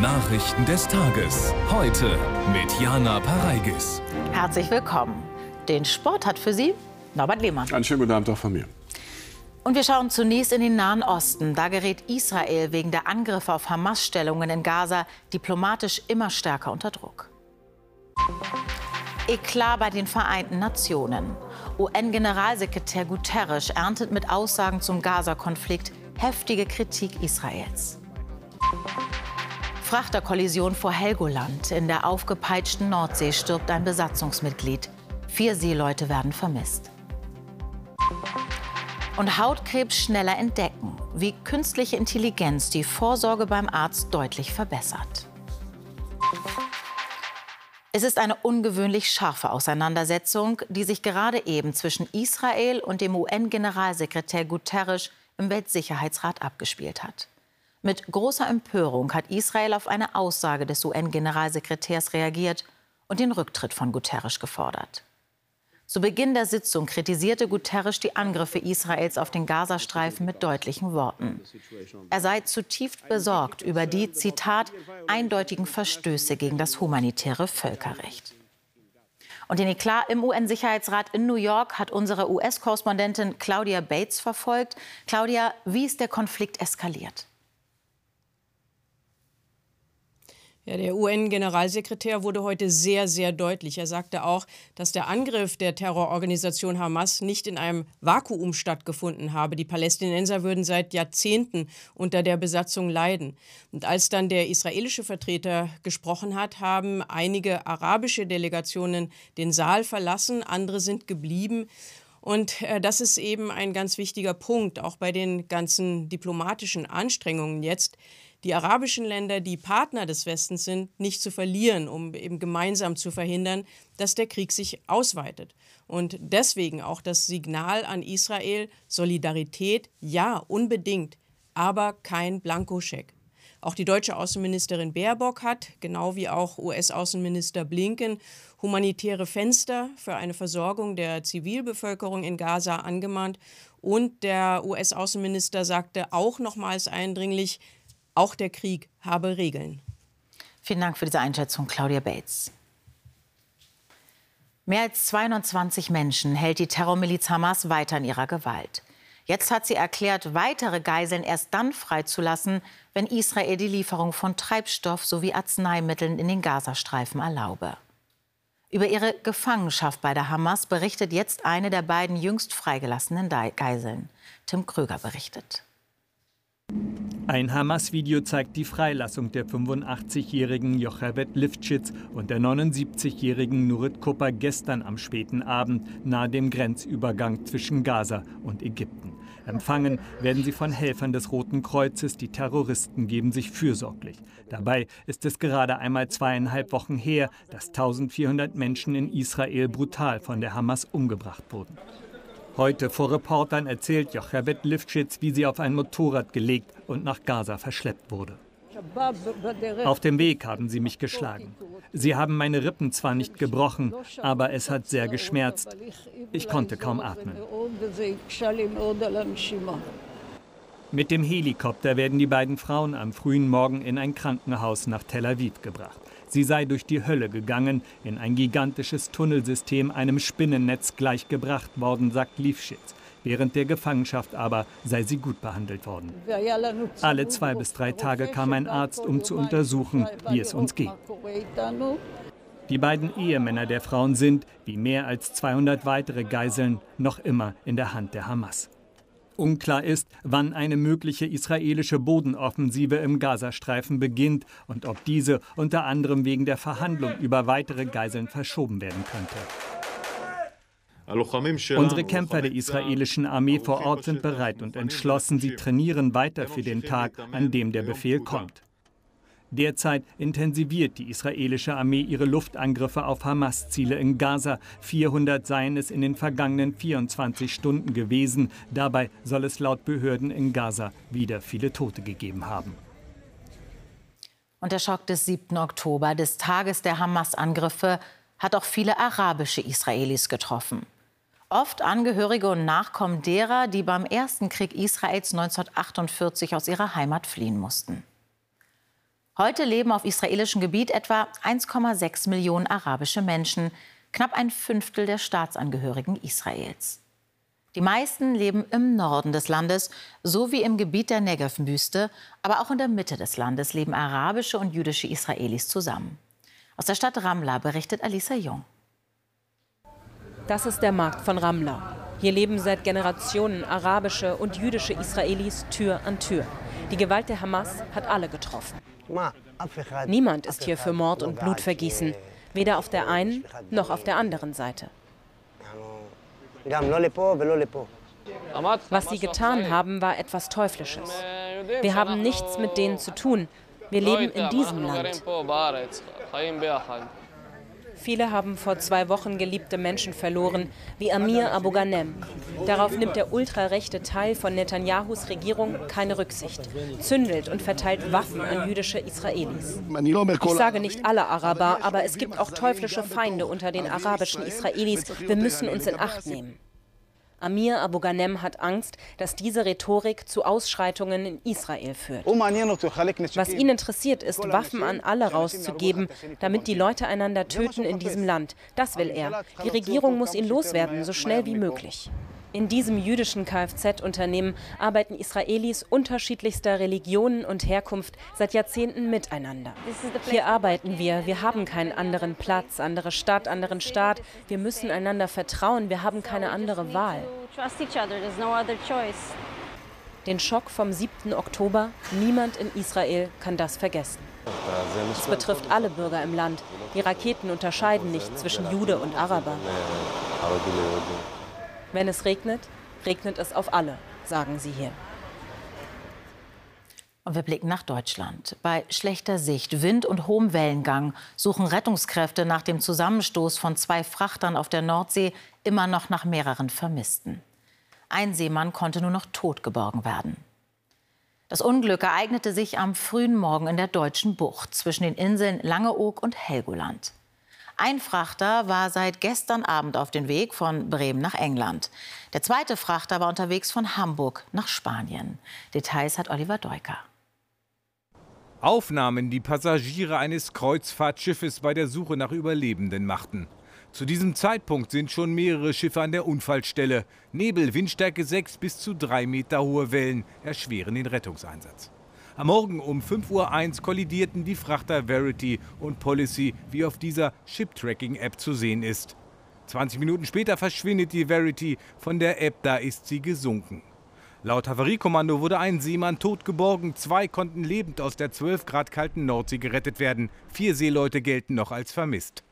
Nachrichten des Tages. Heute mit Jana Pareigis. Herzlich willkommen. Den Sport hat für Sie Norbert Lehmann. Einen schönen guten Abend auch von mir. Und wir schauen zunächst in den Nahen Osten. Da gerät Israel wegen der Angriffe auf Hamas-Stellungen in Gaza diplomatisch immer stärker unter Druck. Eklat bei den Vereinten Nationen. UN-Generalsekretär Guterres erntet mit Aussagen zum Gaza-Konflikt heftige Kritik Israels. Frachterkollision vor Helgoland. In der aufgepeitschten Nordsee stirbt ein Besatzungsmitglied. Vier Seeleute werden vermisst. Und Hautkrebs schneller entdecken, wie künstliche Intelligenz die Vorsorge beim Arzt deutlich verbessert. Es ist eine ungewöhnlich scharfe Auseinandersetzung, die sich gerade eben zwischen Israel und dem UN-Generalsekretär Guterres im Weltsicherheitsrat abgespielt hat. Mit großer Empörung hat Israel auf eine Aussage des UN-Generalsekretärs reagiert und den Rücktritt von Guterres gefordert. Zu Beginn der Sitzung kritisierte Guterres die Angriffe Israels auf den Gazastreifen mit deutlichen Worten. Er sei zutiefst besorgt über die, Zitat, eindeutigen Verstöße gegen das humanitäre Völkerrecht. Und den Eklat im UN-Sicherheitsrat in New York hat unsere US-Korrespondentin Claudia Bates verfolgt. Claudia, wie ist der Konflikt eskaliert? Ja, der UN-Generalsekretär wurde heute sehr, sehr deutlich. Er sagte auch, dass der Angriff der Terrororganisation Hamas nicht in einem Vakuum stattgefunden habe. Die Palästinenser würden seit Jahrzehnten unter der Besatzung leiden. Und als dann der israelische Vertreter gesprochen hat, haben einige arabische Delegationen den Saal verlassen, andere sind geblieben. Und äh, das ist eben ein ganz wichtiger Punkt, auch bei den ganzen diplomatischen Anstrengungen jetzt die arabischen Länder, die Partner des Westens sind, nicht zu verlieren, um eben gemeinsam zu verhindern, dass der Krieg sich ausweitet. Und deswegen auch das Signal an Israel, Solidarität, ja, unbedingt, aber kein Blankoscheck. Auch die deutsche Außenministerin Baerbock hat, genau wie auch US-Außenminister Blinken, humanitäre Fenster für eine Versorgung der Zivilbevölkerung in Gaza angemahnt. Und der US-Außenminister sagte auch nochmals eindringlich, auch der Krieg habe Regeln. Vielen Dank für diese Einschätzung, Claudia Bates. Mehr als 220 Menschen hält die Terrormiliz Hamas weiter in ihrer Gewalt. Jetzt hat sie erklärt, weitere Geiseln erst dann freizulassen, wenn Israel die Lieferung von Treibstoff sowie Arzneimitteln in den Gazastreifen erlaube. Über ihre Gefangenschaft bei der Hamas berichtet jetzt eine der beiden jüngst freigelassenen Geiseln. Tim Kröger berichtet. Ein Hamas-Video zeigt die Freilassung der 85-jährigen Jochebed Lifschitz und der 79-jährigen Nurit Kopper gestern am späten Abend nahe dem Grenzübergang zwischen Gaza und Ägypten. Empfangen werden sie von Helfern des Roten Kreuzes. Die Terroristen geben sich fürsorglich. Dabei ist es gerade einmal zweieinhalb Wochen her, dass 1400 Menschen in Israel brutal von der Hamas umgebracht wurden. Heute vor Reportern erzählt Jochebed Lifschitz, wie sie auf ein Motorrad gelegt und nach Gaza verschleppt wurde. Auf dem Weg haben sie mich geschlagen. Sie haben meine Rippen zwar nicht gebrochen, aber es hat sehr geschmerzt. Ich konnte kaum atmen. Mit dem Helikopter werden die beiden Frauen am frühen Morgen in ein Krankenhaus nach Tel Aviv gebracht. Sie sei durch die Hölle gegangen, in ein gigantisches Tunnelsystem einem Spinnennetz gleichgebracht worden, sagt Liefschitz. Während der Gefangenschaft aber sei sie gut behandelt worden. Alle zwei bis drei Tage kam ein Arzt, um zu untersuchen, wie es uns geht. Die beiden Ehemänner der Frauen sind, wie mehr als 200 weitere Geiseln, noch immer in der Hand der Hamas. Unklar ist, wann eine mögliche israelische Bodenoffensive im Gazastreifen beginnt und ob diese unter anderem wegen der Verhandlung über weitere Geiseln verschoben werden könnte. Unsere Kämpfer der israelischen Armee vor Ort sind bereit und entschlossen. Sie trainieren weiter für den Tag, an dem der Befehl kommt. Derzeit intensiviert die israelische Armee ihre Luftangriffe auf Hamas-Ziele in Gaza. 400 seien es in den vergangenen 24 Stunden gewesen. Dabei soll es laut Behörden in Gaza wieder viele Tote gegeben haben. Und der Schock des 7. Oktober, des Tages der Hamas-Angriffe, hat auch viele arabische Israelis getroffen. Oft Angehörige und Nachkommen derer, die beim ersten Krieg Israels 1948 aus ihrer Heimat fliehen mussten. Heute leben auf israelischem Gebiet etwa 1,6 Millionen arabische Menschen, knapp ein Fünftel der Staatsangehörigen Israels. Die meisten leben im Norden des Landes sowie im Gebiet der Negev-Wüste, aber auch in der Mitte des Landes leben arabische und jüdische Israelis zusammen. Aus der Stadt Ramla berichtet Alisa Jung. Das ist der Markt von Ramla. Hier leben seit Generationen arabische und jüdische Israelis Tür an Tür. Die Gewalt der Hamas hat alle getroffen. Niemand ist hier für Mord und Blutvergießen, weder auf der einen noch auf der anderen Seite. Was sie getan haben, war etwas Teuflisches. Wir haben nichts mit denen zu tun. Wir leben in diesem Land. Viele haben vor zwei Wochen geliebte Menschen verloren, wie Amir Abu Ghanem. Darauf nimmt der ultrarechte Teil von Netanyahus Regierung keine Rücksicht, zündelt und verteilt Waffen an jüdische Israelis. Ich sage nicht alle Araber, aber es gibt auch teuflische Feinde unter den arabischen Israelis. Wir müssen uns in Acht nehmen. Amir Abu Ghanem hat Angst, dass diese Rhetorik zu Ausschreitungen in Israel führt. Was ihn interessiert, ist, Waffen an alle rauszugeben, damit die Leute einander töten in diesem Land. Das will er. Die Regierung muss ihn loswerden, so schnell wie möglich. In diesem jüdischen Kfz-Unternehmen arbeiten Israelis unterschiedlichster Religionen und Herkunft seit Jahrzehnten miteinander. Hier arbeiten wir. Wir haben keinen anderen Platz, andere Stadt, anderen Staat. Wir müssen einander vertrauen. Wir haben keine andere Wahl. Den Schock vom 7. Oktober, niemand in Israel kann das vergessen. Es betrifft alle Bürger im Land. Die Raketen unterscheiden nicht zwischen Jude und Araber. Wenn es regnet, regnet es auf alle, sagen sie hier. Und wir blicken nach Deutschland. Bei schlechter Sicht, Wind und hohem Wellengang suchen Rettungskräfte nach dem Zusammenstoß von zwei Frachtern auf der Nordsee immer noch nach mehreren Vermissten. Ein Seemann konnte nur noch tot geborgen werden. Das Unglück ereignete sich am frühen Morgen in der deutschen Bucht zwischen den Inseln Langeoog und Helgoland. Ein Frachter war seit gestern Abend auf dem Weg von Bremen nach England. Der zweite Frachter war unterwegs von Hamburg nach Spanien. Details hat Oliver Deuker. Aufnahmen, die Passagiere eines Kreuzfahrtschiffes bei der Suche nach Überlebenden machten. Zu diesem Zeitpunkt sind schon mehrere Schiffe an der Unfallstelle. Nebel, Windstärke 6 bis zu 3 Meter hohe Wellen erschweren den Rettungseinsatz. Am Morgen um 5.01 Uhr kollidierten die Frachter Verity und Policy, wie auf dieser Ship-Tracking-App zu sehen ist. 20 Minuten später verschwindet die Verity von der App, da ist sie gesunken. Laut Havariekommando wurde ein Seemann tot geborgen, zwei konnten lebend aus der 12 Grad kalten Nordsee gerettet werden. Vier Seeleute gelten noch als vermisst.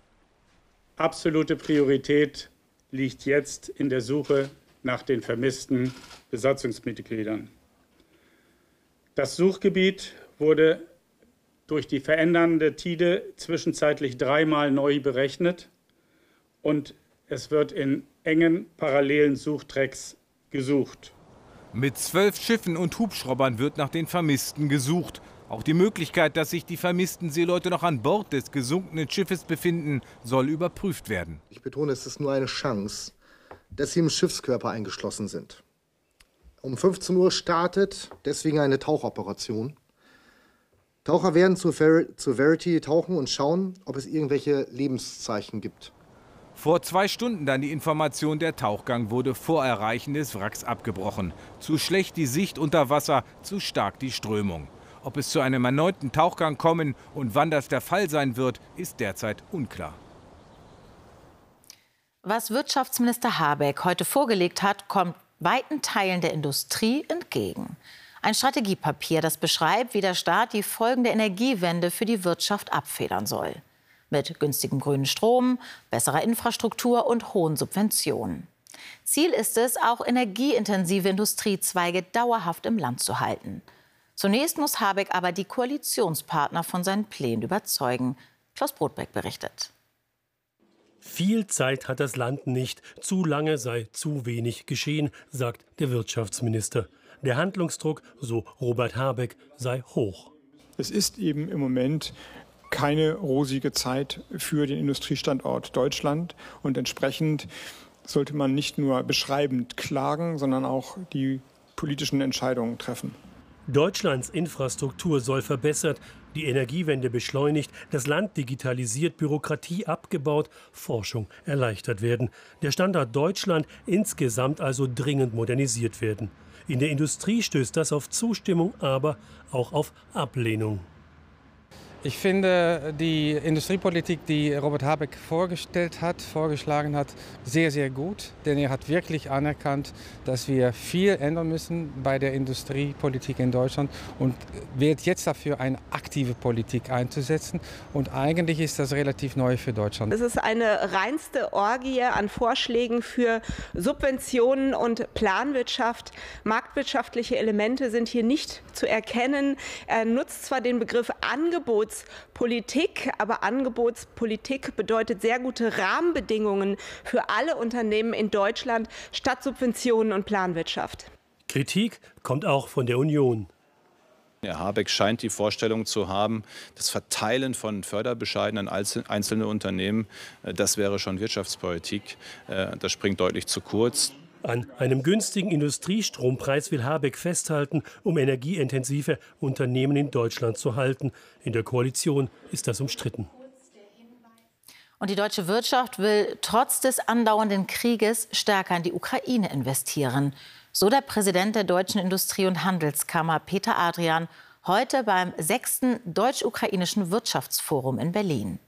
Absolute Priorität liegt jetzt in der Suche nach den vermissten Besatzungsmitgliedern. Das Suchgebiet wurde durch die verändernde Tide zwischenzeitlich dreimal neu berechnet und es wird in engen parallelen Suchtrecks gesucht. Mit zwölf Schiffen und Hubschraubern wird nach den Vermissten gesucht. Auch die Möglichkeit, dass sich die vermissten Seeleute noch an Bord des gesunkenen Schiffes befinden, soll überprüft werden. Ich betone, es ist nur eine Chance, dass sie im Schiffskörper eingeschlossen sind. Um 15 Uhr startet deswegen eine Tauchoperation. Taucher werden zur, Ver zur Verity tauchen und schauen, ob es irgendwelche Lebenszeichen gibt. Vor zwei Stunden dann die Information, der Tauchgang wurde vor Erreichen des Wracks abgebrochen. Zu schlecht die Sicht unter Wasser, zu stark die Strömung. Ob es zu einem erneuten Tauchgang kommen und wann das der Fall sein wird, ist derzeit unklar. Was Wirtschaftsminister Habeck heute vorgelegt hat, kommt weiten Teilen der Industrie entgegen. Ein Strategiepapier, das beschreibt, wie der Staat die folgende Energiewende für die Wirtschaft abfedern soll. Mit günstigem grünen Strom, besserer Infrastruktur und hohen Subventionen. Ziel ist es, auch energieintensive Industriezweige dauerhaft im Land zu halten. Zunächst muss Habeck aber die Koalitionspartner von seinen Plänen überzeugen. Klaus Brotbeck berichtet. Viel Zeit hat das Land nicht. Zu lange sei zu wenig geschehen, sagt der Wirtschaftsminister. Der Handlungsdruck, so Robert Habeck, sei hoch. Es ist eben im Moment keine rosige Zeit für den Industriestandort Deutschland und entsprechend sollte man nicht nur beschreibend klagen, sondern auch die politischen Entscheidungen treffen. Deutschlands Infrastruktur soll verbessert, die Energiewende beschleunigt, das Land digitalisiert, Bürokratie abgebaut, Forschung erleichtert werden. Der Standort Deutschland insgesamt also dringend modernisiert werden. In der Industrie stößt das auf Zustimmung, aber auch auf Ablehnung. Ich finde die Industriepolitik, die Robert Habeck vorgestellt hat, vorgeschlagen hat, sehr, sehr gut. Denn er hat wirklich anerkannt, dass wir viel ändern müssen bei der Industriepolitik in Deutschland und wird jetzt dafür eine aktive Politik einzusetzen. Und eigentlich ist das relativ neu für Deutschland. Es ist eine reinste Orgie an Vorschlägen für Subventionen und Planwirtschaft. Marktwirtschaftliche Elemente sind hier nicht zu erkennen. Er nutzt zwar den Begriff Angebots Angebotspolitik. Aber Angebotspolitik bedeutet sehr gute Rahmenbedingungen für alle Unternehmen in Deutschland statt Subventionen und Planwirtschaft. Kritik kommt auch von der Union. Herr Habeck scheint die Vorstellung zu haben, das Verteilen von Förderbescheiden an einzelne Unternehmen, äh, das wäre schon Wirtschaftspolitik. Äh, das springt deutlich zu kurz. An einem günstigen Industriestrompreis will Habeck festhalten, um energieintensive Unternehmen in Deutschland zu halten. In der Koalition ist das umstritten. Und die deutsche Wirtschaft will trotz des andauernden Krieges stärker in die Ukraine investieren. So der Präsident der Deutschen Industrie- und Handelskammer Peter Adrian heute beim sechsten deutsch-ukrainischen Wirtschaftsforum in Berlin.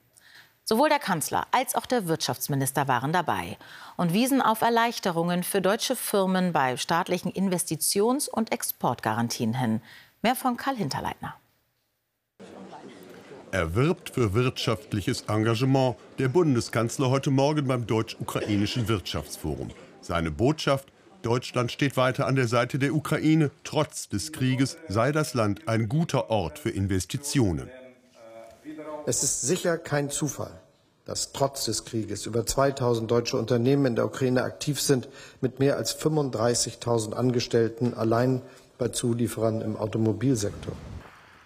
Sowohl der Kanzler als auch der Wirtschaftsminister waren dabei und wiesen auf Erleichterungen für deutsche Firmen bei staatlichen Investitions- und Exportgarantien hin. Mehr von Karl Hinterleitner. Er wirbt für wirtschaftliches Engagement. Der Bundeskanzler heute Morgen beim Deutsch-Ukrainischen Wirtschaftsforum. Seine Botschaft, Deutschland steht weiter an der Seite der Ukraine. Trotz des Krieges sei das Land ein guter Ort für Investitionen. Es ist sicher kein Zufall, dass trotz des Krieges über 2000 deutsche Unternehmen in der Ukraine aktiv sind, mit mehr als 35.000 Angestellten allein bei Zulieferern im Automobilsektor.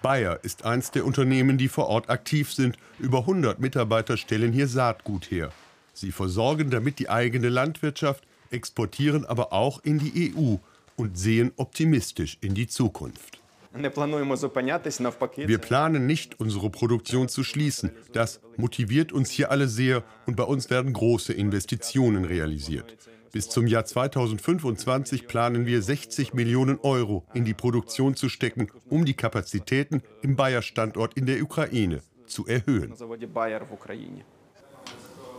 Bayer ist eins der Unternehmen, die vor Ort aktiv sind. Über 100 Mitarbeiter stellen hier Saatgut her. Sie versorgen damit die eigene Landwirtschaft, exportieren aber auch in die EU und sehen optimistisch in die Zukunft. Wir planen nicht, unsere Produktion zu schließen. Das motiviert uns hier alle sehr und bei uns werden große Investitionen realisiert. Bis zum Jahr 2025 planen wir 60 Millionen Euro in die Produktion zu stecken, um die Kapazitäten im Bayer-Standort in der Ukraine zu erhöhen.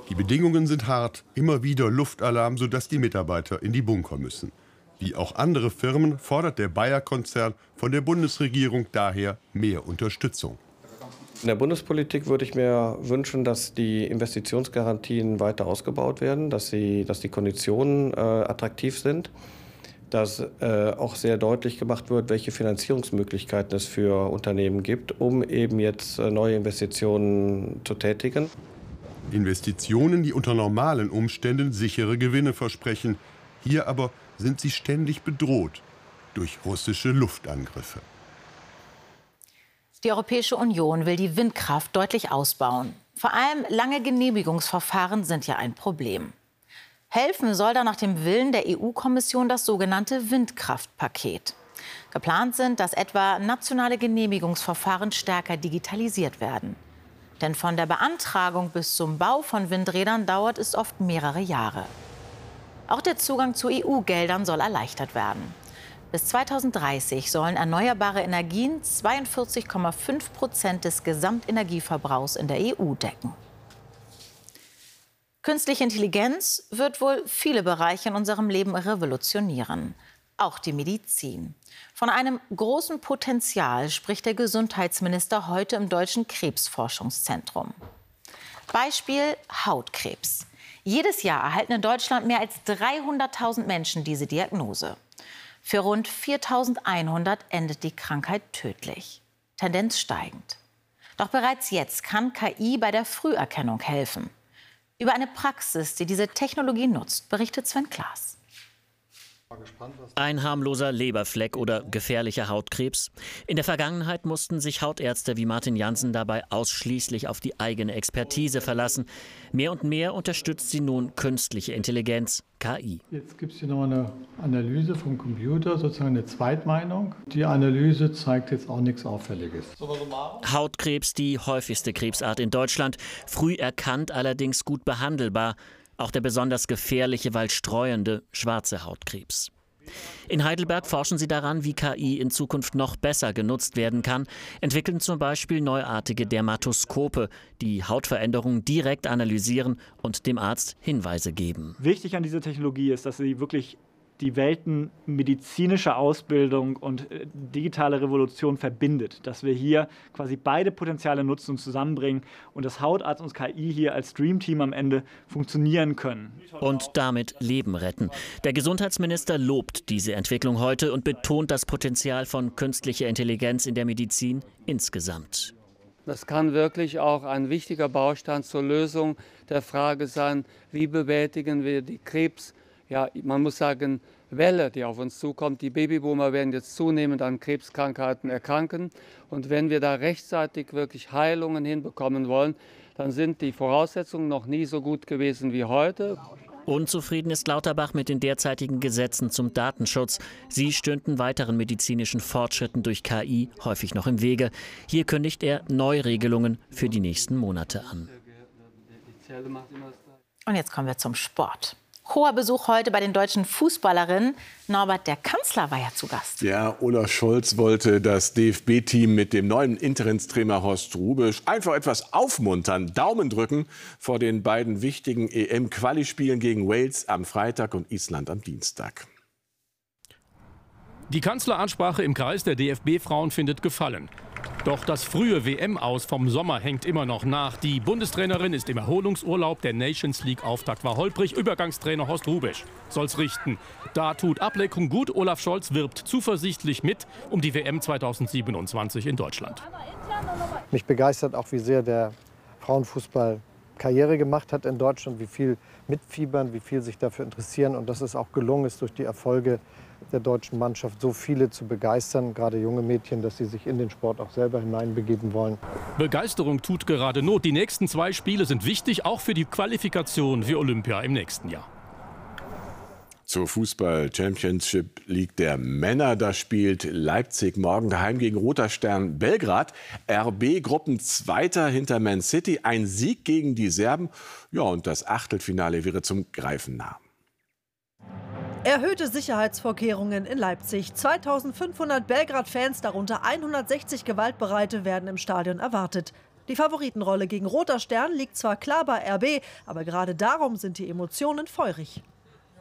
Die Bedingungen sind hart, immer wieder Luftalarm, sodass die Mitarbeiter in die Bunker müssen. Wie auch andere Firmen fordert der Bayer-Konzern von der Bundesregierung daher mehr Unterstützung. In der Bundespolitik würde ich mir wünschen, dass die Investitionsgarantien weiter ausgebaut werden, dass, sie, dass die Konditionen äh, attraktiv sind, dass äh, auch sehr deutlich gemacht wird, welche Finanzierungsmöglichkeiten es für Unternehmen gibt, um eben jetzt äh, neue Investitionen zu tätigen. Investitionen, die unter normalen Umständen sichere Gewinne versprechen, hier aber sind sie ständig bedroht durch russische Luftangriffe. Die Europäische Union will die Windkraft deutlich ausbauen. Vor allem lange Genehmigungsverfahren sind ja ein Problem. Helfen soll da nach dem Willen der EU-Kommission das sogenannte Windkraftpaket. Geplant sind, dass etwa nationale Genehmigungsverfahren stärker digitalisiert werden. Denn von der Beantragung bis zum Bau von Windrädern dauert es oft mehrere Jahre. Auch der Zugang zu EU-Geldern soll erleichtert werden. Bis 2030 sollen erneuerbare Energien 42,5 Prozent des Gesamtenergieverbrauchs in der EU decken. Künstliche Intelligenz wird wohl viele Bereiche in unserem Leben revolutionieren. Auch die Medizin. Von einem großen Potenzial spricht der Gesundheitsminister heute im Deutschen Krebsforschungszentrum. Beispiel Hautkrebs. Jedes Jahr erhalten in Deutschland mehr als 300.000 Menschen diese Diagnose. Für rund 4.100 endet die Krankheit tödlich. Tendenz steigend. Doch bereits jetzt kann KI bei der Früherkennung helfen. Über eine Praxis, die diese Technologie nutzt, berichtet Sven Klaas. Ein harmloser Leberfleck oder gefährlicher Hautkrebs. In der Vergangenheit mussten sich Hautärzte wie Martin Janssen dabei ausschließlich auf die eigene Expertise verlassen. Mehr und mehr unterstützt sie nun künstliche Intelligenz, KI. Jetzt gibt es hier noch eine Analyse vom Computer, sozusagen eine Zweitmeinung. Die Analyse zeigt jetzt auch nichts Auffälliges. Hautkrebs, die häufigste Krebsart in Deutschland, früh erkannt, allerdings gut behandelbar auch der besonders gefährliche, weil streuende schwarze Hautkrebs. In Heidelberg forschen sie daran, wie KI in Zukunft noch besser genutzt werden kann, entwickeln zum Beispiel neuartige Dermatoskope, die Hautveränderungen direkt analysieren und dem Arzt Hinweise geben. Wichtig an dieser Technologie ist, dass sie wirklich die Welten medizinische Ausbildung und äh, digitale Revolution verbindet. Dass wir hier quasi beide Potenziale nutzen und zusammenbringen und das Hautarzt und KI hier als Dreamteam am Ende funktionieren können. Und damit Leben retten. Der Gesundheitsminister lobt diese Entwicklung heute und betont das Potenzial von künstlicher Intelligenz in der Medizin insgesamt. Das kann wirklich auch ein wichtiger Baustein zur Lösung der Frage sein, wie bewältigen wir die Krebs- ja, man muss sagen, Welle, die auf uns zukommt. Die Babyboomer werden jetzt zunehmend an Krebskrankheiten erkranken. Und wenn wir da rechtzeitig wirklich Heilungen hinbekommen wollen, dann sind die Voraussetzungen noch nie so gut gewesen wie heute. Unzufrieden ist Lauterbach mit den derzeitigen Gesetzen zum Datenschutz. Sie stünden weiteren medizinischen Fortschritten durch KI häufig noch im Wege. Hier kündigt er Neuregelungen für die nächsten Monate an. Und jetzt kommen wir zum Sport. Hoher Besuch heute bei den deutschen Fußballerinnen. Norbert, der Kanzler war ja zu Gast. Ja, Olaf Scholz wollte das DFB-Team mit dem neuen Interimstrainer Horst Rubisch einfach etwas aufmuntern, Daumen drücken vor den beiden wichtigen EM-Quali-Spielen gegen Wales am Freitag und Island am Dienstag. Die Kanzleransprache im Kreis der DFB-Frauen findet Gefallen. Doch das frühe WM-Aus vom Sommer hängt immer noch nach. Die Bundestrainerin ist im Erholungsurlaub. Der Nations League-Auftakt war holprig. Übergangstrainer Horst Rubisch soll's richten. Da tut Ableckung gut. Olaf Scholz wirbt zuversichtlich mit um die WM 2027 in Deutschland. Mich begeistert auch, wie sehr der Frauenfußball Karriere gemacht hat in Deutschland, wie viel mitfiebern, wie viel sich dafür interessieren und dass es auch gelungen ist, durch die Erfolge der deutschen Mannschaft so viele zu begeistern, gerade junge Mädchen, dass sie sich in den Sport auch selber hineinbegeben wollen. Begeisterung tut gerade Not. Die nächsten zwei Spiele sind wichtig, auch für die Qualifikation für Olympia im nächsten Jahr. Zur Fußball Championship League der Männer. Da spielt Leipzig morgen daheim gegen Roter Stern Belgrad. RB Gruppenzweiter hinter Man City. Ein Sieg gegen die Serben. Ja, und das Achtelfinale wäre zum Greifen nah. Erhöhte Sicherheitsvorkehrungen in Leipzig. 2500 Belgrad-Fans, darunter 160 Gewaltbereite, werden im Stadion erwartet. Die Favoritenrolle gegen Roter Stern liegt zwar klar bei RB, aber gerade darum sind die Emotionen feurig.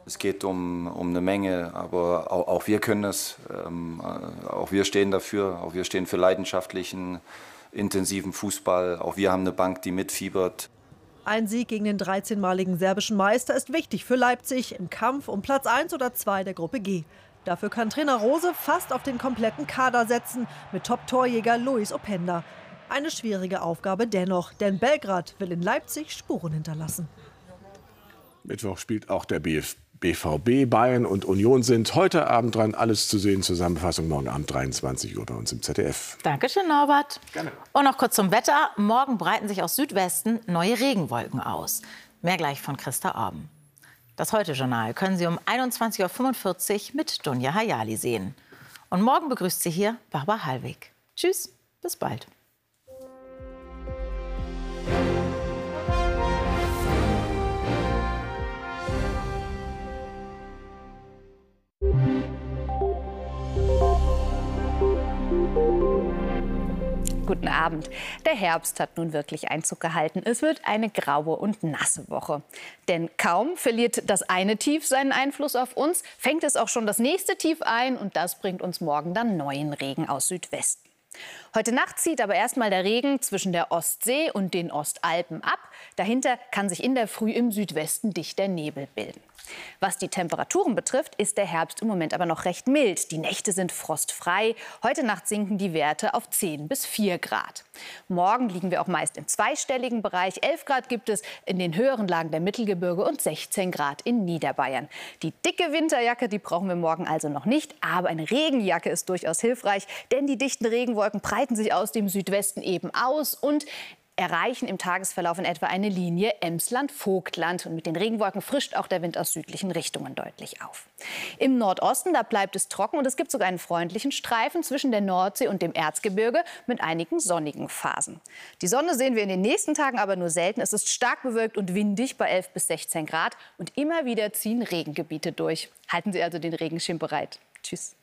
Es geht um, um eine Menge, aber auch, auch wir können es. Ähm, äh, auch wir stehen dafür. Auch wir stehen für leidenschaftlichen, intensiven Fußball. Auch wir haben eine Bank, die mitfiebert. Ein Sieg gegen den 13-maligen serbischen Meister ist wichtig für Leipzig im Kampf um Platz 1 oder 2 der Gruppe G. Dafür kann Trainer Rose fast auf den kompletten Kader setzen mit Top-Torjäger Luis Openda. Eine schwierige Aufgabe dennoch, denn Belgrad will in Leipzig Spuren hinterlassen. Mittwoch spielt auch der BF BVB, Bayern und Union sind heute Abend dran. Alles zu sehen. Zusammenfassung morgen Abend 23 Uhr bei uns im ZDF. Dankeschön, Norbert. Gerne. Und noch kurz zum Wetter. Morgen breiten sich aus Südwesten neue Regenwolken aus. Mehr gleich von Christa Orben. Das Heute-Journal können Sie um 21.45 Uhr mit Dunja Hayali sehen. Und morgen begrüßt Sie hier Barbara Hallweg. Tschüss, bis bald. Guten Abend. Der Herbst hat nun wirklich Einzug gehalten. Es wird eine graue und nasse Woche. Denn kaum verliert das eine Tief seinen Einfluss auf uns, fängt es auch schon das nächste Tief ein und das bringt uns morgen dann neuen Regen aus Südwesten. Heute Nacht zieht aber erstmal der Regen zwischen der Ostsee und den Ostalpen ab. Dahinter kann sich in der Früh im Südwesten dichter Nebel bilden. Was die Temperaturen betrifft, ist der Herbst im Moment aber noch recht mild. Die Nächte sind frostfrei. Heute Nacht sinken die Werte auf 10 bis 4 Grad. Morgen liegen wir auch meist im zweistelligen Bereich. 11 Grad gibt es in den höheren Lagen der Mittelgebirge und 16 Grad in Niederbayern. Die dicke Winterjacke, die brauchen wir morgen also noch nicht. Aber eine Regenjacke ist durchaus hilfreich, denn die dichten Regenwolken breiten sich aus dem Südwesten eben aus und erreichen im Tagesverlauf in etwa eine Linie Emsland-Vogtland. Und mit den Regenwolken frischt auch der Wind aus südlichen Richtungen deutlich auf. Im Nordosten, da bleibt es trocken und es gibt sogar einen freundlichen Streifen zwischen der Nordsee und dem Erzgebirge mit einigen sonnigen Phasen. Die Sonne sehen wir in den nächsten Tagen aber nur selten. Es ist stark bewölkt und windig bei 11 bis 16 Grad und immer wieder ziehen Regengebiete durch. Halten Sie also den Regenschirm bereit. Tschüss.